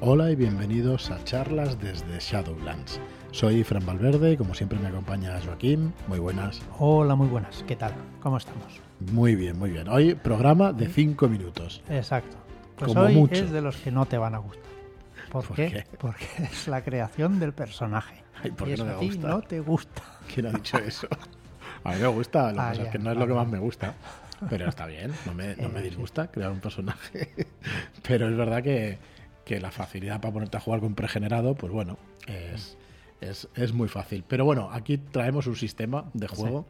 Hola y bienvenidos a charlas desde Shadowlands. Soy Fran Valverde y como siempre me acompaña Joaquín. Muy buenas. Hola, muy buenas. ¿Qué tal? ¿Cómo estamos? Muy bien, muy bien. Hoy programa de 5 minutos. Exacto. Pues Como hoy mucho. es de los que no te van a gustar. ¿Por, ¿Por qué? qué? Porque es la creación del personaje. Ay, ¿por y eso no me a ti gusta? no te gusta. ¿Quién ha dicho eso? A mí me gusta, lo que Ah, pasa es que no es lo que vale. más me gusta. Pero está bien, no me, no me Eh, disgusta crear un personaje. Pero es verdad que, que la facilidad para ponerte a jugar con pregenerado, pues bueno, es, es, es muy fácil. Pero bueno, aquí traemos un sistema de juego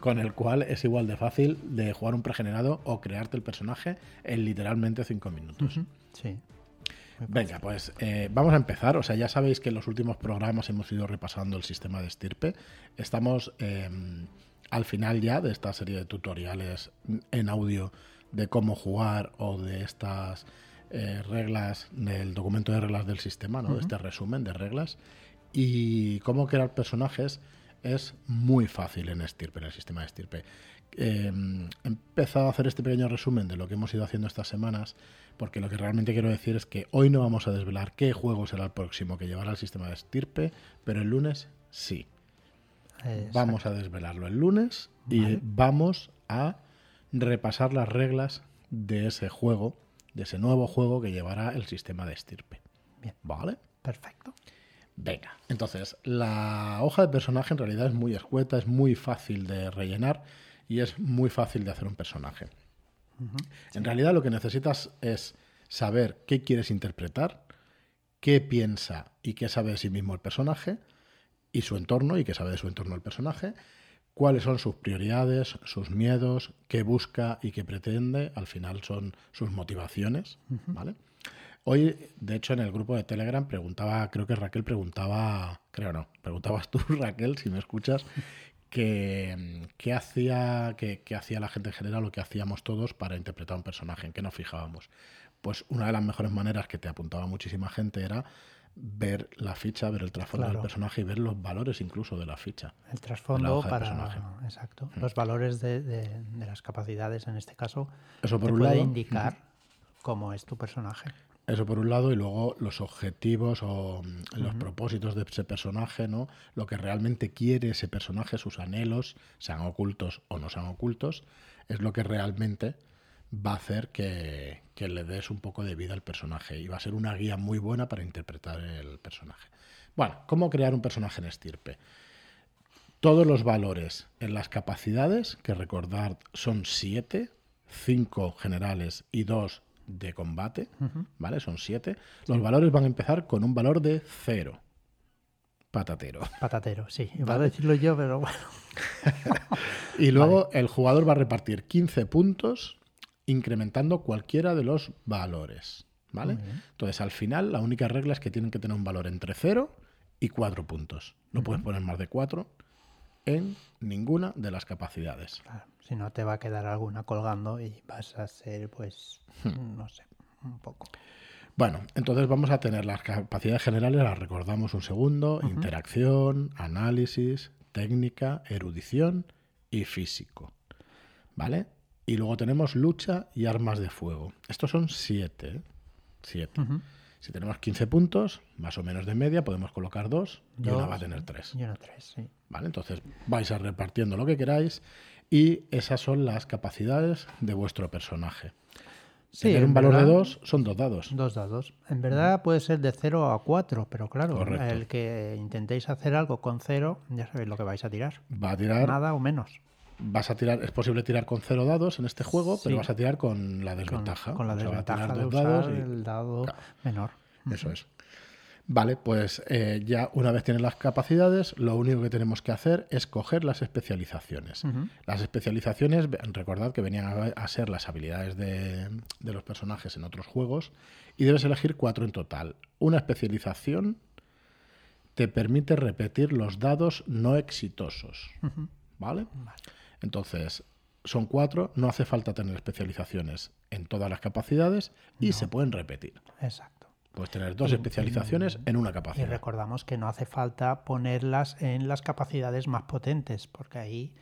con el cual es igual de fácil de jugar un pregenerado o crearte el personaje en literalmente 5 minutos. Sí. Venga, pues eh, vamos a empezar. O sea, ya sabéis que en los últimos programas hemos ido repasando el sistema de estirpe. Estamos eh, al final ya de esta serie de tutoriales en audio de cómo jugar o de estas eh, reglas del documento de reglas del sistema, ¿no? Este resumen de reglas. Y cómo crear personajes es muy fácil en estirpe, en el sistema de estirpe. Eh, he empezado a hacer este pequeño resumen de lo que hemos ido haciendo estas semanas, porque lo que realmente quiero decir es que hoy no vamos a desvelar qué juego será el próximo que llevará el sistema de estirpe, pero el lunes sí. Exacto. Vamos a desvelarlo el lunes y Vale. vamos a repasar las reglas de ese juego, de ese nuevo juego que llevará el sistema de estirpe. Bien. ¿Vale? Perfecto. Venga, entonces la hoja de personaje en realidad es muy escueta, es muy fácil de rellenar y es muy fácil de hacer un personaje. En realidad lo que necesitas es saber qué quieres interpretar, qué piensa y qué sabe de sí mismo el personaje y su entorno y qué sabe de su entorno el personaje, cuáles son sus prioridades, sus miedos, qué busca y qué pretende, al final son sus motivaciones, ¿vale? Hoy, de hecho, en el grupo de Telegram preguntaba, creo que Raquel preguntaba, creo no, preguntabas tú, Raquel, si me escuchas, que qué hacía, que, qué hacía la gente en general o qué hacíamos todos para interpretar un personaje, en qué nos fijábamos. Pues una de las mejores maneras que te apuntaba muchísima gente era ver la ficha, ver el trasfondo del personaje y ver los valores incluso de la ficha. El trasfondo para. personaje. Exacto. Los valores de, de- de las capacidades, en este caso, Eso por te un puede lado. indicar cómo es tu personaje. Eso por un lado, y luego los objetivos o mm, los propósitos de ese personaje, ¿no? Lo que realmente quiere ese personaje, sus anhelos, sean ocultos o no sean ocultos, es lo que realmente va a hacer que, que le des un poco de vida al personaje y va a ser una guía muy buena para interpretar el personaje. Bueno, ¿cómo crear un personaje en estirpe? Todos los valores en las capacidades, que recordar son siete, cinco generales y dos de combate, ¿vale? Son siete. Los valores van a empezar con un valor de cero. Patatero. Patatero, sí. Iba a decirlo yo, pero bueno. Y luego el jugador va a repartir 15 puntos incrementando cualquiera de los valores, ¿vale? Entonces, al final, la única regla es que tienen que tener un valor entre 0 y 4 puntos. No puedes poner más de 4 en ninguna de las capacidades. Claro, si no te va a quedar alguna colgando y vas a ser, pues, Hmm. no sé, un poco. Bueno, entonces vamos a tener las capacidades generales, las recordamos un segundo, interacción, análisis, técnica, erudición y físico. ¿Vale? Y luego tenemos lucha y armas de fuego. Estos son siete. ¿eh? Siete. Si tenemos 15 puntos, más o menos de media, podemos colocar dos y una va a tener tres. Y una tres, sí. ¿Vale? Entonces vais a repartiendo lo que queráis y esas son las capacidades de vuestro personaje. Sí, Tener en un valor de dos son dos dados. Dos dados. En verdad puede ser de 0 a 4, pero claro, Correcto. el que intentéis hacer algo con 0, ya sabéis lo que vais a tirar. Va a tirar Nada o menos. Vas a tirar, es posible tirar con cero dados en este juego, pero vas a tirar con la Con, desventaja. con la O sea, desventaja de dos usar dados y- el dado Claro. menor. Eso es. Vale, pues eh, ya una vez tienes las capacidades, lo único que tenemos que hacer es coger las especializaciones. Las especializaciones, recordad que venían a, a ser las habilidades de, de los personajes en otros juegos, y debes elegir cuatro en total. Una especialización te permite repetir los dados no exitosos. ¿Vale? Entonces, son cuatro, no hace falta tener especializaciones en todas las capacidades y se pueden repetir. Exacto. Puedes tener dos especializaciones en una Y capacidad. recordamos que no hace falta ponerlas en las capacidades más potentes, porque ahí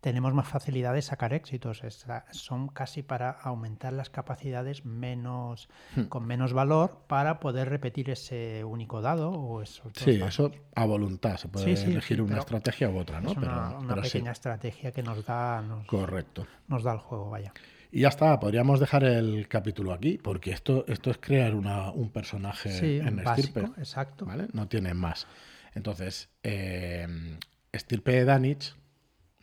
tenemos más facilidad de sacar éxitos. Esta- son casi para aumentar las capacidades menos Hmm. con menos valor para poder repetir ese único dado o esos Sí, dados. eso a voluntad. Se puede Sí, sí, elegir sí, una estrategia u otra, ¿no? es pero una pero pequeña estrategia que nos da nos, correcto. nos da el juego, vaya. Y ya está, podríamos dejar el capítulo aquí, porque esto, esto es crear una, un personaje Sí, en básico, estirpe. exacto. ¿vale? No tiene más. Entonces, eh, estirpe de Danich,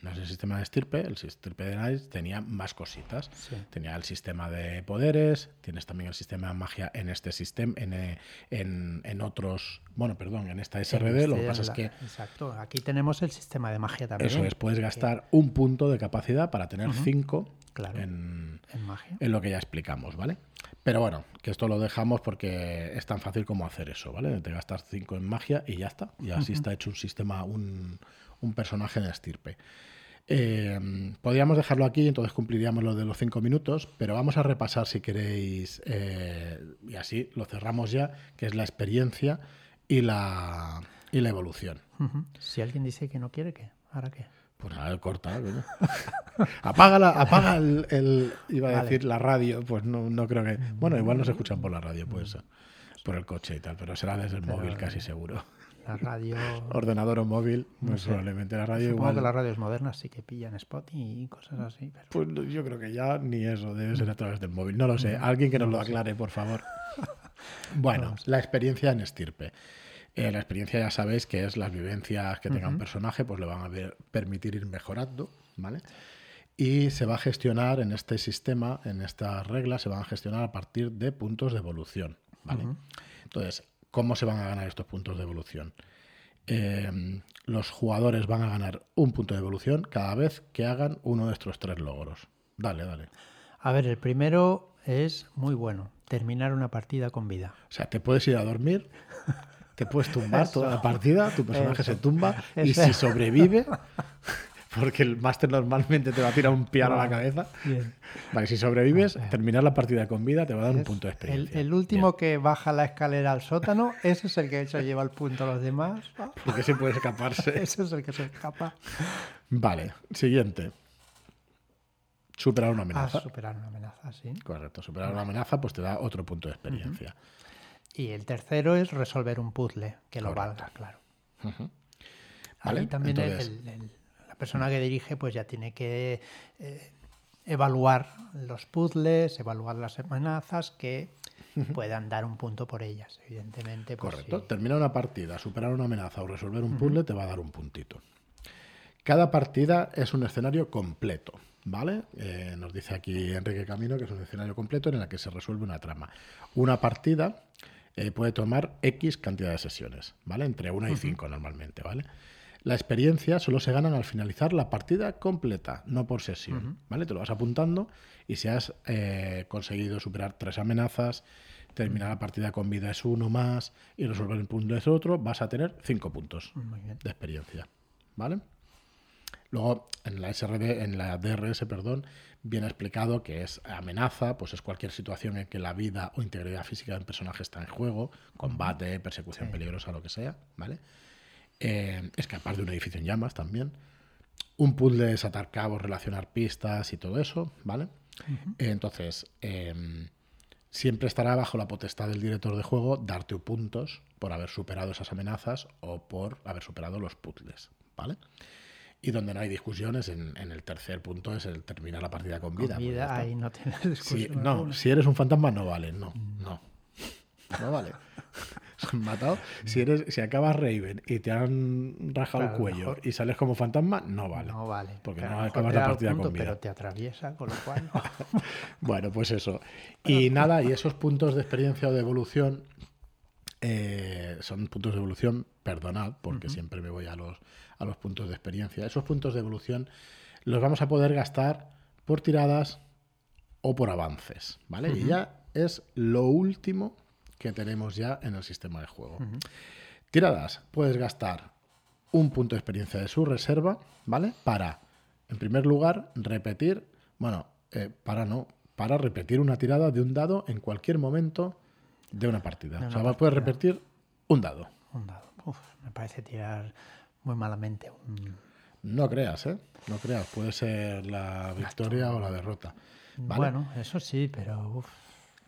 no es el sistema de estirpe, el estirpe de Danich tenía más cositas. Sí. Tenía el sistema de poderes, tienes también el sistema de magia en este sistema, en, eh, en, en otros, bueno, perdón, en esta SRD, lo que Este, pasa es que Exacto, aquí tenemos el sistema de magia también. eso es, puedes gastar un punto de capacidad para tener cinco Claro. en, magia. en lo que ya explicamos, ¿vale? Pero bueno, que esto lo dejamos porque es tan fácil como hacer eso, ¿vale? Te gastas 5 en magia y ya está. Y así está hecho un sistema, un, un personaje de estirpe. Eh, podríamos dejarlo aquí, entonces cumpliríamos lo de los 5 minutos, pero vamos a repasar si queréis, eh, y así lo cerramos ya, que es la experiencia y la, y la evolución. Si alguien dice que no quiere, ¿qué? ¿Ahora qué? Pues nada, corta. coño. apaga la, apaga el, el- iba a Vale. decir la radio, pues no, no creo que. Bueno, igual no se escuchan por la radio, pues por el coche y tal, pero será desde el móvil casi seguro. La radio... Ordenador o móvil, muy sé. probablemente la radio Supongo igual. que las radios modernas sí que pillan spot y cosas así. pero- Pues no, yo creo que ya ni eso, debe ser a través del móvil. No lo sé. Alguien que nos lo aclare, por favor. Bueno, la experiencia en estirpe. Eh, la experiencia ya sabéis que es las vivencias que tenga un personaje, pues le van a ver- permitir ir mejorando, ¿vale? Y se va a gestionar en este sistema, en estas reglas, se van a gestionar a partir de puntos de evolución, ¿vale? Entonces, ¿cómo se van a ganar estos puntos de evolución? Eh, los jugadores van a ganar un punto de evolución cada vez que hagan uno de estos tres logros. Dale, dale. A ver, el primero es muy bueno. Terminar una partida con vida. O sea, te puedes ir a dormir, te puedes tumbar toda la partida, tu personaje Eso. se tumba y si sobrevive, porque el máster normalmente te va a tirar un piano a la cabeza, Bien. vale, si sobrevives, terminar la partida con vida te va a dar un punto de experiencia. el último que baja la escalera al sótano, ese es el que se lleva el punto a los demás. Ah, Porque se puede escaparse. Ese es el que se escapa Vale, siguiente. Superar una a amenaza. superar una amenaza, sí. Correcto, superar una amenaza pues te da otro punto de experiencia. Y el tercero es resolver un puzzle que lo valga, claro. ¿Vale? Ahí también Entonces- el- el- la persona que dirige pues ya tiene que eh, evaluar los puzzles, evaluar las amenazas que puedan dar un punto por ellas, evidentemente. pues, Correcto. sí. Terminar una partida, superar una amenaza o resolver un puzzle te va a dar un puntito. Cada partida es un escenario completo, ¿vale? Eh, nos dice aquí Enrique Camino que es un escenario completo en el que se resuelve una trama. Una partida eh, puede tomar X cantidad de sesiones, ¿vale? Entre 1 y 5 normalmente, ¿vale? La experiencia solo se ganan al finalizar la partida completa, no por sesión, ¿vale? Te lo vas apuntando y si has eh, conseguido superar tres amenazas, terminar la partida con vida es uno más y resolver el punto es otro, vas a tener cinco puntos Muy bien. de experiencia, ¿vale? Luego, en la SRD, en la DRS, perdón, viene explicado que es amenaza, pues es cualquier situación en que la vida o integridad física del personaje está en juego, combate, persecución peligrosa, lo que sea, ¿vale? Eh, escapar de un edificio en llamas también. Un puzzle es atar cabos, relacionar pistas y todo eso, ¿vale? Entonces, em, siempre estará bajo la potestad del director de juego darte puntos por haber superado esas amenazas o por haber superado los puzzles, ¿vale? Y donde no hay discusiones, en, en el tercer punto es el terminar la partida con vida. Con pues vida ahí no tienes discusión. no, alguna. si eres un fantasma no vale, no, no. No vale. Se han matado. Si eres, si acabas Raven y te han rajado Claro, el cuello mejor. y sales como fantasma, no vale. No vale. Porque no acabas la partida punto, con vida. Pero te atraviesa, con lo cual. Bueno, pues eso. Y nada, y esos puntos de experiencia o de evolución eh, son puntos de evolución, perdonad, porque siempre me voy a los, a los puntos de experiencia. Esos puntos de evolución los vamos a poder gastar por tiradas o por avances, ¿vale? Y ya es lo último que tenemos ya en el sistema de juego. Tiradas, puedes gastar un punto de experiencia de su reserva, ¿vale? Para, en primer lugar, repetir, bueno, eh, para no, para repetir una tirada de un dado en cualquier momento de una partida. De o sea, puedes repetir un dado. un dado. Uf, me parece tirar muy malamente un, No creas, ¿eh? No creas. Puede ser la victoria o la derrota. ¿vale? Bueno, eso sí, pero uf,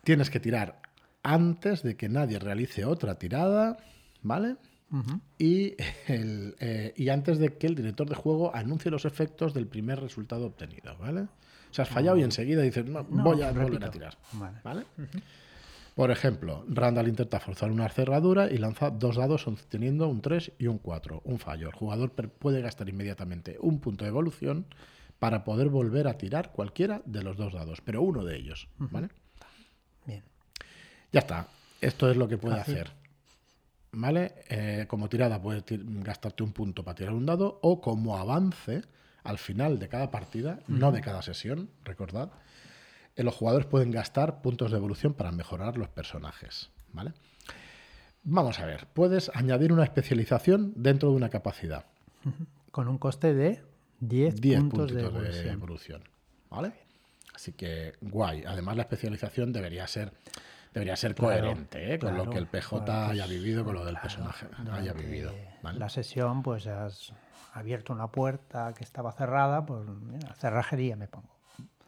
Tienes que tirar antes de que nadie realice otra tirada, ¿vale? y, el, eh, y antes de que el director de juego anuncie los efectos del primer resultado obtenido, ¿vale? O sea, has fallado y enseguida dices, no, No, voy a volver a tirar. Vale. ¿Vale? Por ejemplo, Randall intenta forzar una cerradura y lanza dos dados teniendo un 3 y un 4, un fallo. El jugador puede gastar inmediatamente un punto de evolución para poder volver a tirar cualquiera de los dos dados, pero uno de ellos, ¿vale? bien. Ya está. Esto es lo que puede hacer. ¿Vale? Eh, como tirada puedes gastarte un punto para tirar un dado o como avance al final de cada partida, no de cada sesión, recordad, eh, los jugadores pueden gastar puntos de evolución para mejorar los personajes. ¿Vale? Vamos a ver, puedes añadir una especialización dentro de una capacidad. Con un coste de 10, 10 puntos de puntitos de evolución. evolución. ¿Vale? Así que guay. Además, la especialización debería ser debería ser Claro, coherente ¿eh? con lo que el PJ claro, haya vivido, con lo del personaje haya vivido. ¿vale? La sesión, pues has abierto una puerta que estaba cerrada, pues mira, cerrajería me pongo.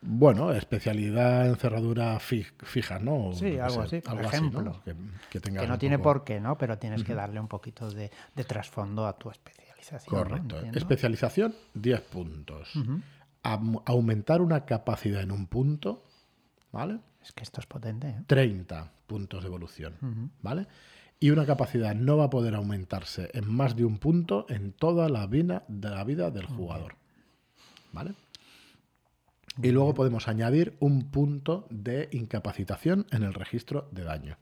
Bueno, especialidad en cerradura fi- fija, ¿no? Sí, algo así, por algo ejemplo. ¿no? Que, que tengas Que no tiene poco- por qué, ¿no? Pero tienes que darle un poquito de, de trasfondo a tu especialización. Correcto. Especialización, 10 puntos. Aumentar una capacidad en un punto, ¿vale? Es que esto es potente, ¿eh? 30 puntos de evolución, ¿vale? Y una capacidad no va a poder aumentarse en más de un punto en toda la vida, de la vida del jugador, ¿vale? Y luego podemos añadir un punto de incapacitación en el registro de daño.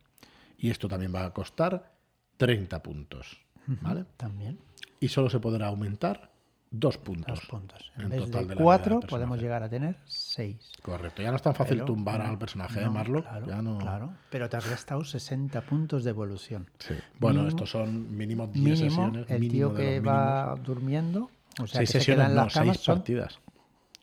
Y esto también va a costar 30 puntos, ¿vale? También. Y solo se podrá aumentar dos puntos. Dos puntos. En, en vez total de de cuatro, podemos llegar a tener seis. Correcto. Ya no es tan fácil Pero, tumbar no, al personaje, ¿eh, no, Marlo? Claro, ya no... claro. Pero te has gastado 60 puntos de evolución. Sí. Bueno, Mínimo- estos son mínimo 10 Mínimo, sesiones. el tío de que va mínimos. durmiendo, o sea, seis que se sesiones, en las camas, seis son- partidas.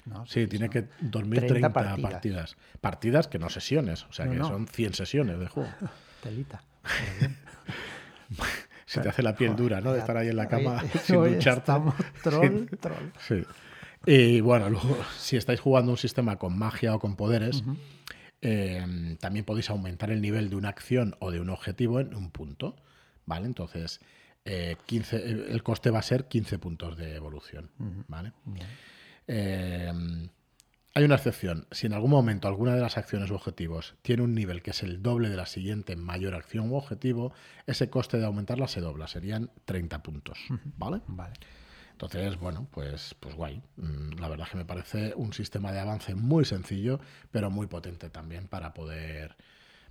No, Sí, tiene que dormir 30 30, partidas. partidas. partidas. que no sesiones, o sea No, que no. son 100 sesiones de juego. Telita. Se te hace la piel dura, ¿no? De estar ahí en la cama sin ducharte. Estamos troll, troll. Sí. Y bueno, luego, si estáis jugando un sistema con magia o con poderes, eh, también podéis aumentar el nivel de una acción o de un objetivo en un punto. ¿Vale? Entonces, eh, 15, eh, el coste va a ser 15 puntos de evolución. ¿Vale? Eh, hay una excepción. Si en algún momento alguna de las acciones u objetivos tiene un nivel que es el doble de la siguiente mayor acción u objetivo, ese coste de aumentarla se dobla. Serían 30 puntos. ¿Vale? Vale. Entonces, bueno, pues, pues guay. Mm, La verdad es que me parece un sistema de avance muy sencillo, pero muy potente también para poder,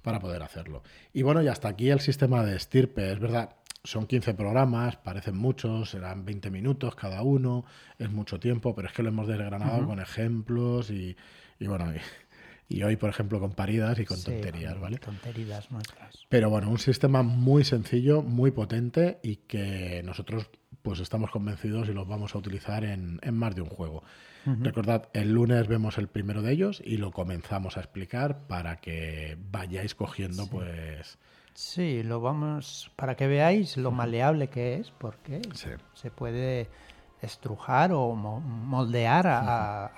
para poder hacerlo. Y bueno, y hasta aquí el sistema de estirpe. Es verdad, son 15 programas, parecen muchos, serán 20 minutos cada uno, es mucho tiempo, pero es que lo hemos desgranado con ejemplos y, y bueno, y, y hoy, por ejemplo, con paridas y con Sí, tonterías, ¿vale? Tonterías nuestras. Pero bueno, un sistema muy sencillo, muy potente y que nosotros pues estamos convencidos y los vamos a utilizar en, en más de un juego. Recordad, el lunes vemos el primero de ellos y lo comenzamos a explicar para que vayáis cogiendo pues... Sí, lo vamos para que veáis lo maleable que es, porque Sí. se puede estrujar o mo- moldear a, a-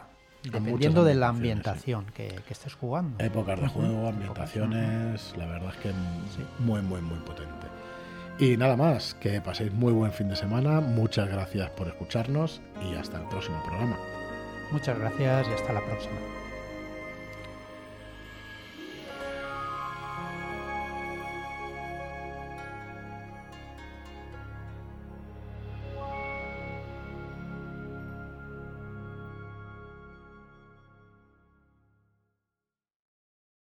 dependiendo de la ambientación que, que estés jugando. Épocas de juego, ambientaciones, la verdad es que muy, muy, muy potente. Y nada más, que paséis muy buen fin de semana, muchas gracias por escucharnos y hasta el próximo programa. Muchas gracias y hasta la próxima.